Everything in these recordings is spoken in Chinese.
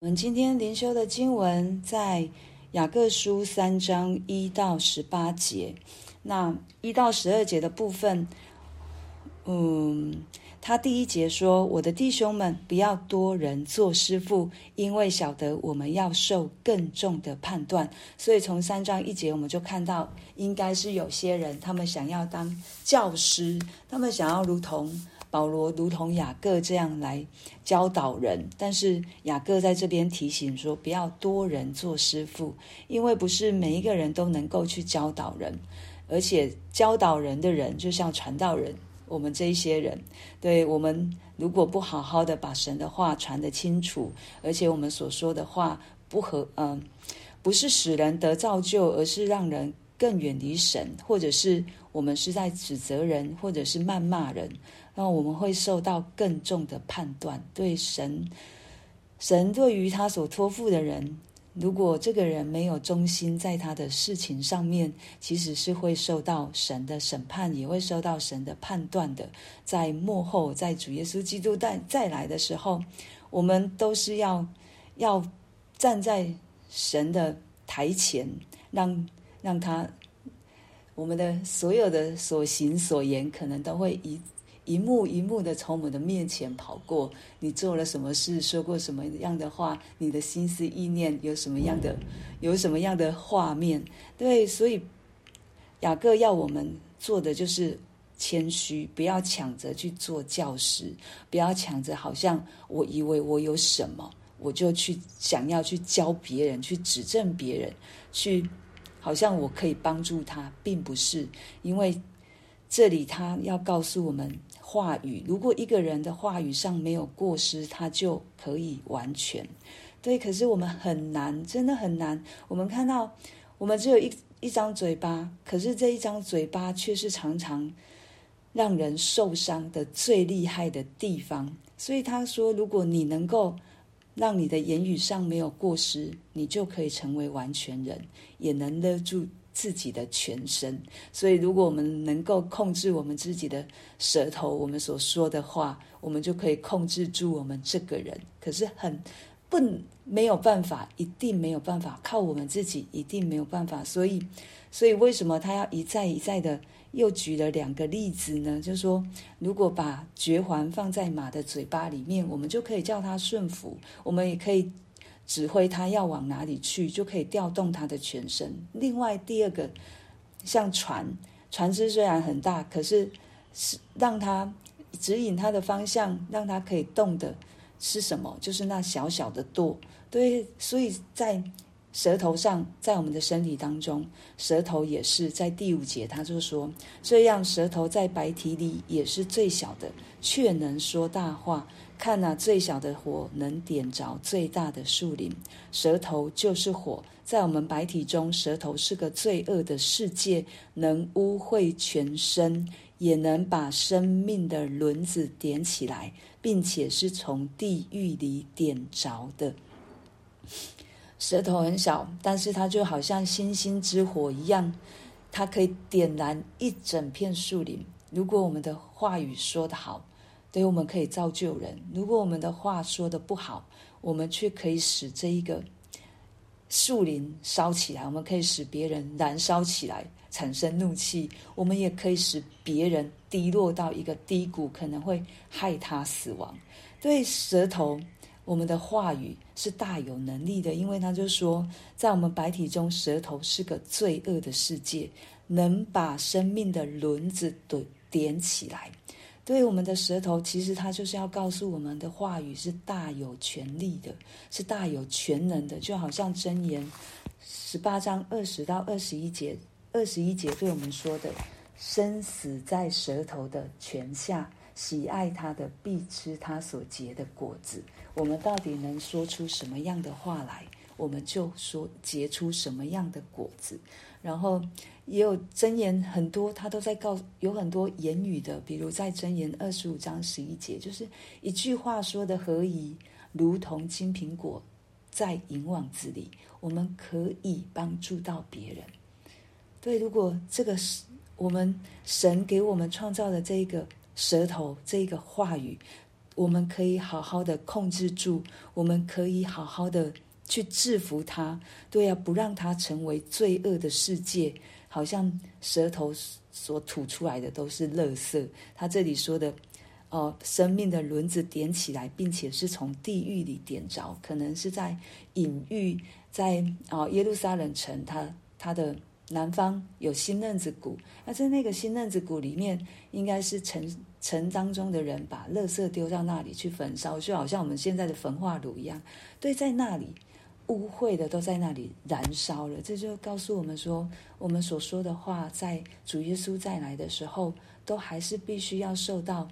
我们今天灵修的经文在雅各书三章一到十八节，那一到十二节的部分，嗯，他第一节说：“我的弟兄们，不要多人做师傅，因为晓得我们要受更重的判断。”所以从三章一节我们就看到，应该是有些人他们想要当教师，他们想要如同。保罗如同雅各这样来教导人，但是雅各在这边提醒说，不要多人做师傅，因为不是每一个人都能够去教导人，而且教导人的人就像传道人，我们这一些人，对，我们如果不好好的把神的话传得清楚，而且我们所说的话不合，嗯，不是使人得造就，而是让人更远离神，或者是我们是在指责人，或者是谩骂人。那我们会受到更重的判断。对神，神对于他所托付的人，如果这个人没有忠心在他的事情上面，其实是会受到神的审判，也会受到神的判断的。在幕后，在主耶稣基督再再来的时候，我们都是要要站在神的台前，让让他我们的所有的所行所言，可能都会以。一幕一幕的从我们的面前跑过，你做了什么事，说过什么样的话，你的心思意念有什么样的，有什么样的画面？对，所以雅各要我们做的就是谦虚，不要抢着去做教师，不要抢着好像我以为我有什么，我就去想要去教别人，去指正别人，去好像我可以帮助他，并不是，因为这里他要告诉我们。话语，如果一个人的话语上没有过失，他就可以完全。对，可是我们很难，真的很难。我们看到，我们只有一一张嘴巴，可是这一张嘴巴却是常常让人受伤的最厉害的地方。所以他说，如果你能够让你的言语上没有过失，你就可以成为完全人，也能勒住。自己的全身，所以如果我们能够控制我们自己的舌头，我们所说的话，我们就可以控制住我们这个人。可是很不没有办法，一定没有办法，靠我们自己一定没有办法。所以，所以为什么他要一再一再的又举了两个例子呢？就是说，如果把绝环放在马的嘴巴里面，我们就可以叫它顺服，我们也可以。指挥他要往哪里去，就可以调动他的全身。另外，第二个像船，船只虽然很大，可是是让他指引他的方向，让他可以动的是什么？就是那小小的舵。对，所以在舌头上，在我们的身体当中，舌头也是在第五节，他就说，这样舌头在白体里也是最小的，却能说大话。看那最小的火能点着最大的树林，舌头就是火，在我们白体中，舌头是个罪恶的世界，能污秽全身，也能把生命的轮子点起来，并且是从地狱里点着的。舌头很小，但是它就好像星星之火一样，它可以点燃一整片树林。如果我们的话语说得好。所以我们可以造就人。如果我们的话说的不好，我们却可以使这一个树林烧起来。我们可以使别人燃烧起来，产生怒气。我们也可以使别人低落到一个低谷，可能会害他死亡。对舌头，我们的话语是大有能力的，因为他就说，在我们白体中，舌头是个罪恶的世界，能把生命的轮子都点起来。对我们的舌头，其实它就是要告诉我们的话语是大有权力的，是大有全能的，就好像箴言十八章二十到二十一节，二十一节对我们说的：生死在舌头的权下，喜爱它的必吃它所结的果子。我们到底能说出什么样的话来，我们就说结出什么样的果子。然后也有箴言很多，他都在告有很多言语的，比如在箴言二十五章十一节，就是一句话说的何宜，如同金苹果在银网子里，我们可以帮助到别人。对，如果这个是我们神给我们创造的这一个舌头，这一个话语，我们可以好好的控制住，我们可以好好的去制服它，对呀，不让它成为罪恶的世界，好像舌头所吐出来的都是垃圾。他这里说的，哦、生命的轮子点起来，并且是从地狱里点着，可能是在隐喻，在啊、呃、耶路撒冷城，它它的。南方有新嫩子谷，那在那个新嫩子谷里面，应该是城城当中的人把垃圾丢到那里去焚烧，就好像我们现在的焚化炉一样。对，在那里污秽的都在那里燃烧了。这就告诉我们说，我们所说的话，在主耶稣再来的时候，都还是必须要受到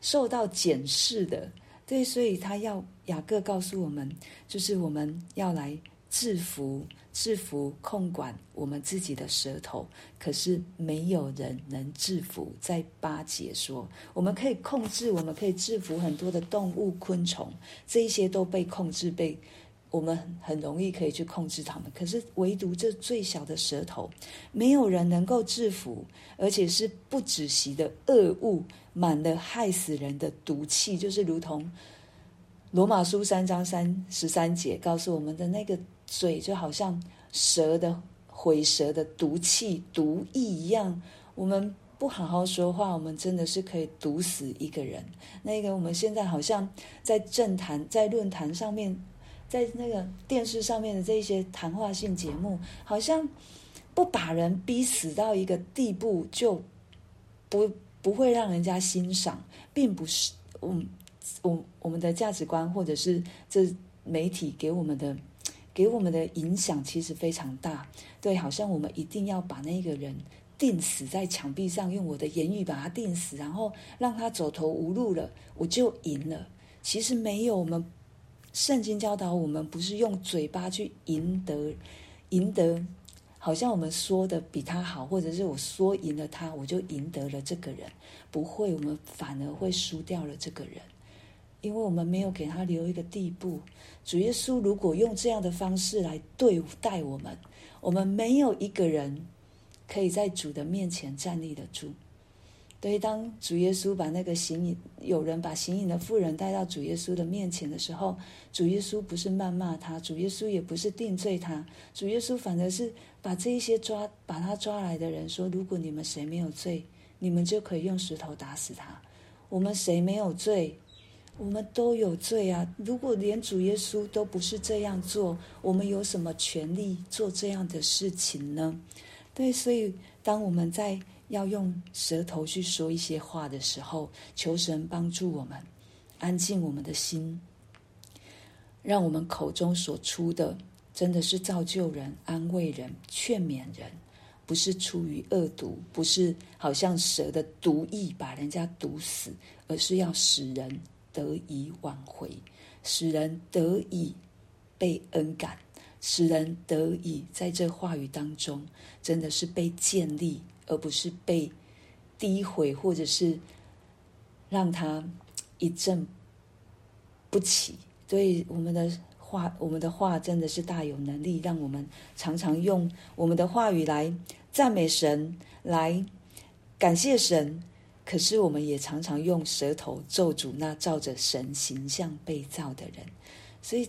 受到检视的。对，所以他要雅各告诉我们，就是我们要来制服。制服、控管我们自己的舌头，可是没有人能制服。在八节说，我们可以控制，我们可以制服很多的动物、昆虫，这一些都被控制，被我们很容易可以去控制他们。可是唯独这最小的舌头，没有人能够制服，而且是不止息的恶物，满了害死人的毒气，就是如同罗马书三章三十三节告诉我们的那个。嘴就好像蛇的毁蛇的毒气、毒意一样。我们不好好说话，我们真的是可以毒死一个人。那个我们现在好像在政坛、在论坛上面，在那个电视上面的这些谈话性节目，好像不把人逼死到一个地步，就不不会让人家欣赏，并不是我我我们的价值观，或者是这媒体给我们的。给我们的影响其实非常大，对，好像我们一定要把那个人钉死在墙壁上，用我的言语把他钉死，然后让他走投无路了，我就赢了。其实没有，我们圣经教导我们不是用嘴巴去赢得，赢得，好像我们说的比他好，或者是我说赢了他，我就赢得了这个人，不会，我们反而会输掉了这个人。因为我们没有给他留一个地步，主耶稣如果用这样的方式来对待我们，我们没有一个人可以在主的面前站立得住。所以，当主耶稣把那个行淫，有人把行淫的妇人带到主耶稣的面前的时候，主耶稣不是谩骂他，主耶稣也不是定罪他，主耶稣反而是把这一些抓把他抓来的人说：如果你们谁没有罪，你们就可以用石头打死他。我们谁没有罪？我们都有罪啊！如果连主耶稣都不是这样做，我们有什么权利做这样的事情呢？对，所以当我们在要用舌头去说一些话的时候，求神帮助我们，安静我们的心，让我们口中所出的真的是造就人、安慰人、劝勉人，不是出于恶毒，不是好像蛇的毒意把人家毒死，而是要使人。得以挽回，使人得以被恩感，使人得以在这话语当中，真的是被建立，而不是被诋毁，或者是让他一振不起。所以，我们的话，我们的话真的是大有能力，让我们常常用我们的话语来赞美神，来感谢神。可是，我们也常常用舌头咒诅那照着神形象被造的人。所以，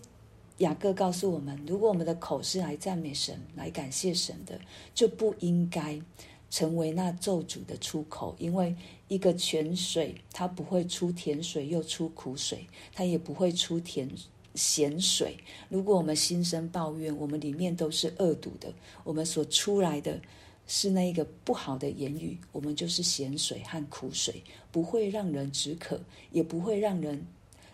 雅各告诉我们：如果我们的口是来赞美神、来感谢神的，就不应该成为那咒诅的出口。因为一个泉水，它不会出甜水又出苦水，它也不会出甜咸水。如果我们心生抱怨，我们里面都是恶毒的，我们所出来的。是那个不好的言语，我们就是咸水和苦水，不会让人止渴，也不会让人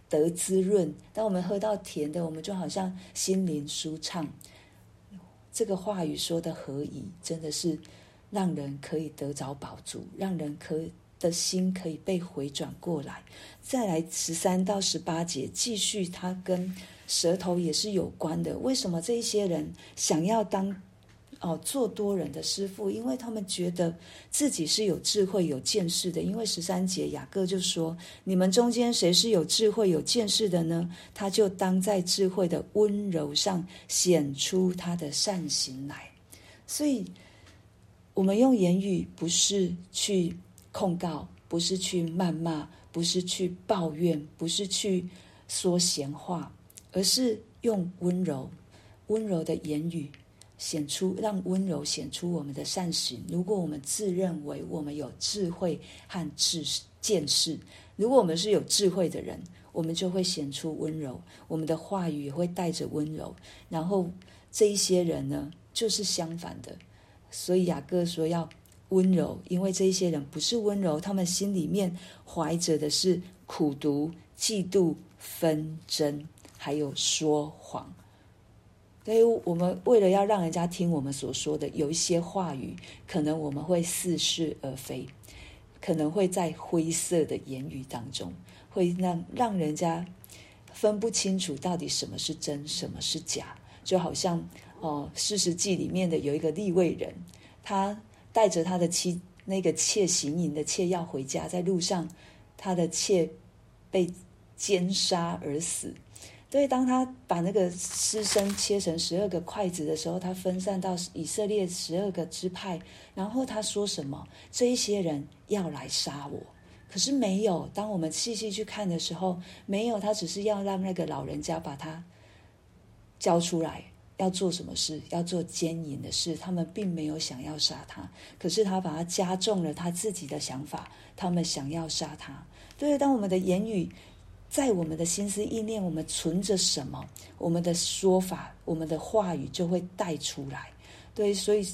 得滋润。当我们喝到甜的，我们就好像心灵舒畅。这个话语说的何以，真的是让人可以得着宝足，让人可的心可以被回转过来。再来十三到十八节，继续，它跟舌头也是有关的。为什么这一些人想要当？哦，做多人的师傅，因为他们觉得自己是有智慧、有见识的。因为十三节雅各就说：“你们中间谁是有智慧、有见识的呢？他就当在智慧的温柔上显出他的善行来。”所以，我们用言语不是去控告，不是去谩骂，不是去抱怨，不是去说闲话，而是用温柔、温柔的言语显出，让温柔显出我们的善行。如果我们自认为我们有智慧和智见识，如果我们是有智慧的人，我们就会显出温柔，我们的话语也会带着温柔。然后这一些人呢，就是相反的。所以雅各说要温柔，因为这一些人不是温柔，他们心里面怀着的是苦毒、嫉妒、纷争，还有说谎。所以我们为了要让人家听我们所说的，有一些话语，可能我们会似是而非，可能会在灰色的言语当中，会让让人家分不清楚到底什么是真，什么是假，就好像。哦，四十记里面的有一个利未人，他带着他的妻那个妾行淫的妾要回家，在路上，他的妾被奸杀而死。所以，当他把那个尸身切成十二个块子的时候，他分散到以色列十二个支派，然后他说什么？这一些人要来杀我，可是没有。当我们细细去看的时候，没有，他只是要让那个老人家把他交出来。要做什么事？要做奸淫的事。他们并没有想要杀他，可是他把他加重了他自己的想法。他们想要杀他。对，当我们的言语，在我们的心思意念，我们存着什么，我们的说法，我们的话语就会带出来。对，所以。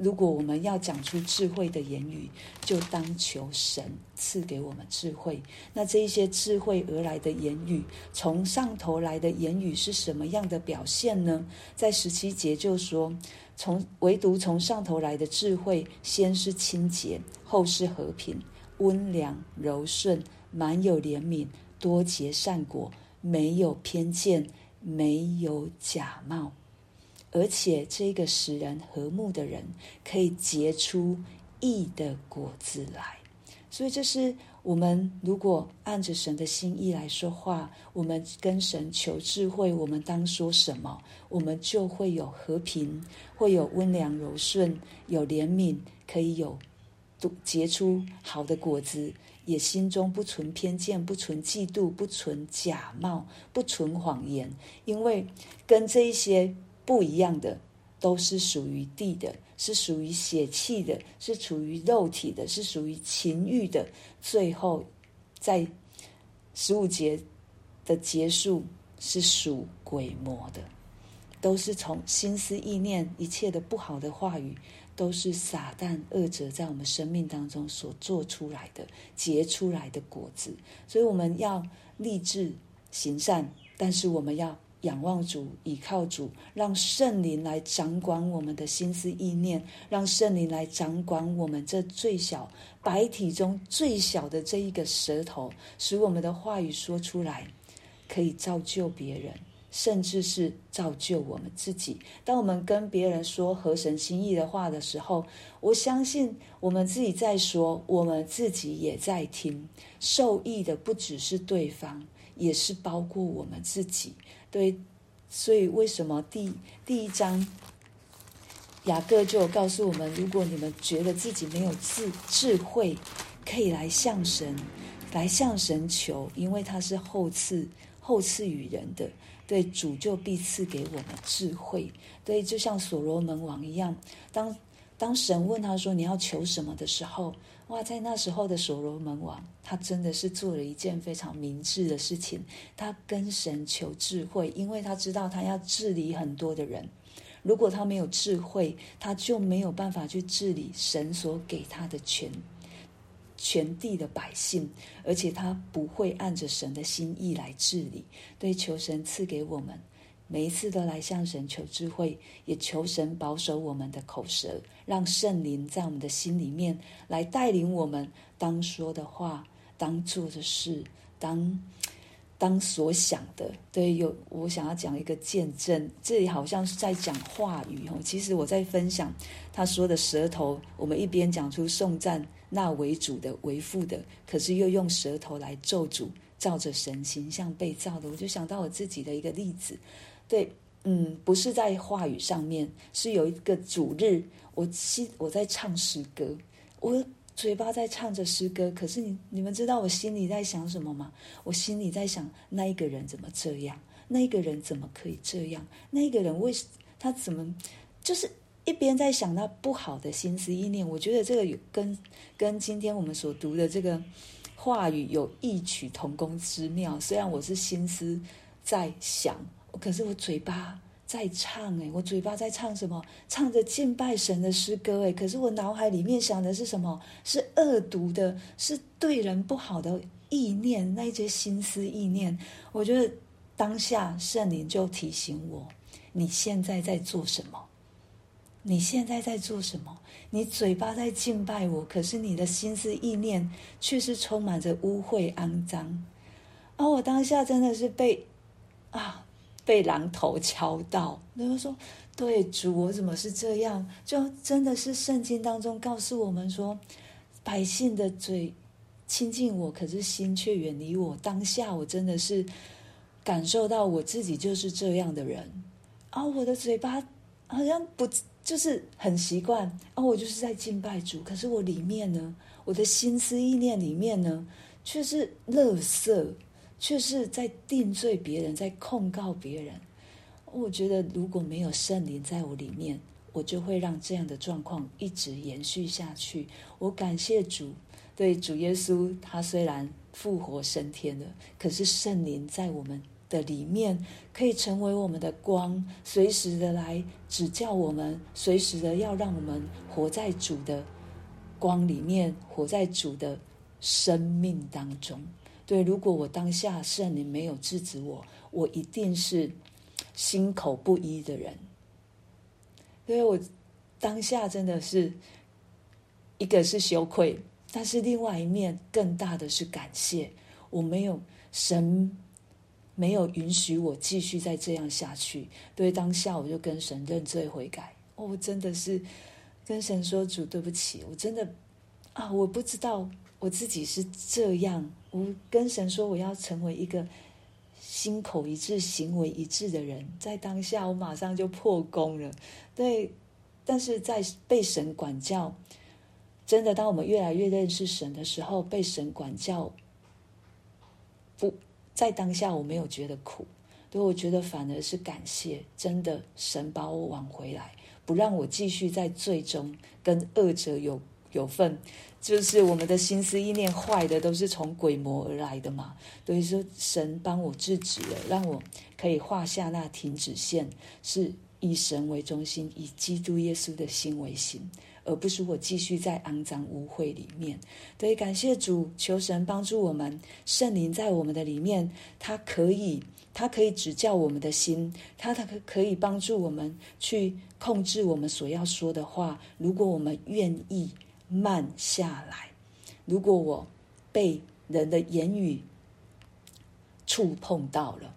如果我们要讲出智慧的言语，就当求神赐给我们智慧。那这一些智慧而来的言语，从上头来的言语是什么样的表现呢？在十七节就说，从唯独从上头来的智慧，先是清洁，后是和平、温良、柔顺，满有怜悯，多结善果，没有偏见，没有假冒。而且，这个使人和睦的人，可以结出义的果子来。所以，这是我们如果按着神的心意来说话，我们跟神求智慧，我们当说什么，我们就会有和平，会有温良柔顺，有怜悯，可以有结出好的果子，也心中不存偏见，不存嫉妒，不存假冒，不存谎言，因为跟这一些。不一样的，都是属于地的，是属于血气的，是属于肉体的，是属于情欲的。最后，在十五节的结束，是属鬼魔的，都是从心思意念一切的不好的话语，都是撒旦恶者在我们生命当中所做出来的结出来的果子。所以我们要立志行善，但是我们要。仰望主，倚靠主，让圣灵来掌管我们的心思意念，让圣灵来掌管我们这最小白体中最小的这一个舌头，使我们的话语说出来，可以造就别人，甚至是造就我们自己。当我们跟别人说合神心意的话的时候，我相信我们自己在说，我们自己也在听，受益的不只是对方，也是包括我们自己。对，所以为什么第第一章雅各就告诉我们：如果你们觉得自己没有智智慧，可以来向神，来向神求，因为他是后赐后赐予人的。对，主就必赐给我们智慧。对，就像所罗门王一样，当当神问他说：“你要求什么”的时候。哇，在那时候的所罗门王，他真的是做了一件非常明智的事情。他跟神求智慧，因为他知道他要治理很多的人。如果他没有智慧，他就没有办法去治理神所给他的全全地的百姓，而且他不会按着神的心意来治理。对，求神赐给我们。每一次都来向神求智慧，也求神保守我们的口舌，让圣灵在我们的心里面来带领我们当说的话、当做的事、当当所想的。对，有我想要讲一个见证，这里好像是在讲话语哦。其实我在分享他说的舌头，我们一边讲出颂赞那为主的、为父的，可是又用舌头来咒诅，照着神形象被造的。我就想到我自己的一个例子。对，嗯，不是在话语上面，是有一个主日，我心我在唱诗歌，我嘴巴在唱着诗歌，可是你你们知道我心里在想什么吗？我心里在想，那一个人怎么这样？那一个人怎么可以这样？那一个人为什他怎么就是一边在想那不好的心思意念？我觉得这个有跟跟今天我们所读的这个话语有异曲同工之妙。虽然我是心思在想，可是我嘴巴。在唱诶，我嘴巴在唱什么？唱着敬拜神的诗歌诶，可是我脑海里面想的是什么？是恶毒的，是对人不好的意念，那一些心思意念。我觉得当下圣灵就提醒我：你现在在做什么？你现在在做什么？你嘴巴在敬拜我，可是你的心思意念却是充满着污秽肮脏。而我当下真的是被啊！被榔头敲到，然后说：“对主，我怎么是这样？就真的是圣经当中告诉我们说，百姓的嘴亲近我，可是心却远离我。当下我真的是感受到我自己就是这样的人啊！我的嘴巴好像不就是很习惯啊，我就是在敬拜主，可是我里面呢，我的心思意念里面呢，却是垃圾。”却是在定罪别人，在控告别人。我觉得如果没有圣灵在我里面，我就会让这样的状况一直延续下去。我感谢主，对主耶稣，他虽然复活升天了，可是圣灵在我们的里面，可以成为我们的光，随时的来指教我们，随时的要让我们活在主的光里面，活在主的生命当中。对，如果我当下圣灵没有制止我，我一定是心口不一的人。所以我当下真的是一个是羞愧，但是另外一面更大的是感谢。我没有神没有允许我继续再这样下去。对，当下我就跟神认罪悔改。哦，我真的是跟神说，主对不起，我真的啊，我不知道。我自己是这样，我跟神说我要成为一个心口一致、行为一致的人。在当下，我马上就破功了。对，但是在被神管教，真的，当我们越来越认识神的时候，被神管教，不在当下，我没有觉得苦，对，我觉得反而是感谢。真的，神把我挽回来，不让我继续在罪中跟恶者有有份。就是我们的心思意念坏的，都是从鬼魔而来的嘛。所以说，神帮我制止了，让我可以画下那停止线，是以神为中心，以基督耶稣的心为心，而不是我继续在肮脏污秽里面。所以感谢主，求神帮助我们，圣灵在我们的里面，他可以，他可以指教我们的心，他他可可以帮助我们去控制我们所要说的话。如果我们愿意。慢下来。如果我被人的言语触碰到了，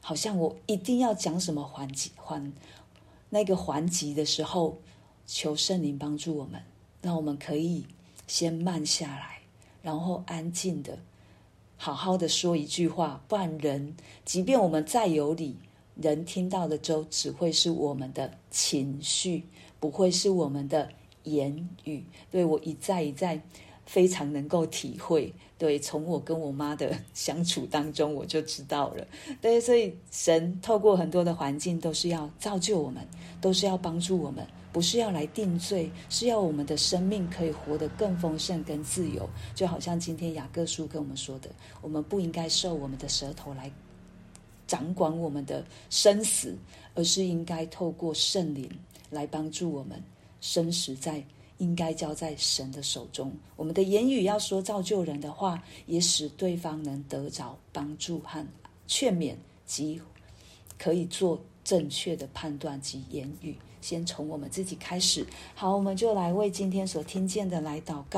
好像我一定要讲什么还击还那个环节的时候，求圣灵帮助我们，让我们可以先慢下来，然后安静的好好的说一句话。不然人，即便我们再有理，人听到的都只会是我们的情绪，不会是我们的。言语，对，我一再一再非常能够体会，对，从我跟我妈的相处当中，我就知道了，对，所以神透过很多的环境都是要造就我们，都是要帮助我们，不是要来定罪，是要我们的生命可以活得更丰盛、更自由。就好像今天雅各书跟我们说的，我们不应该受我们的舌头来掌管我们的生死，而是应该透过圣灵来帮助我们。生死在应该交在神的手中。我们的言语要说造就人的话，也使对方能得着帮助和劝勉，及可以做正确的判断及言语。先从我们自己开始。好，我们就来为今天所听见的来祷告。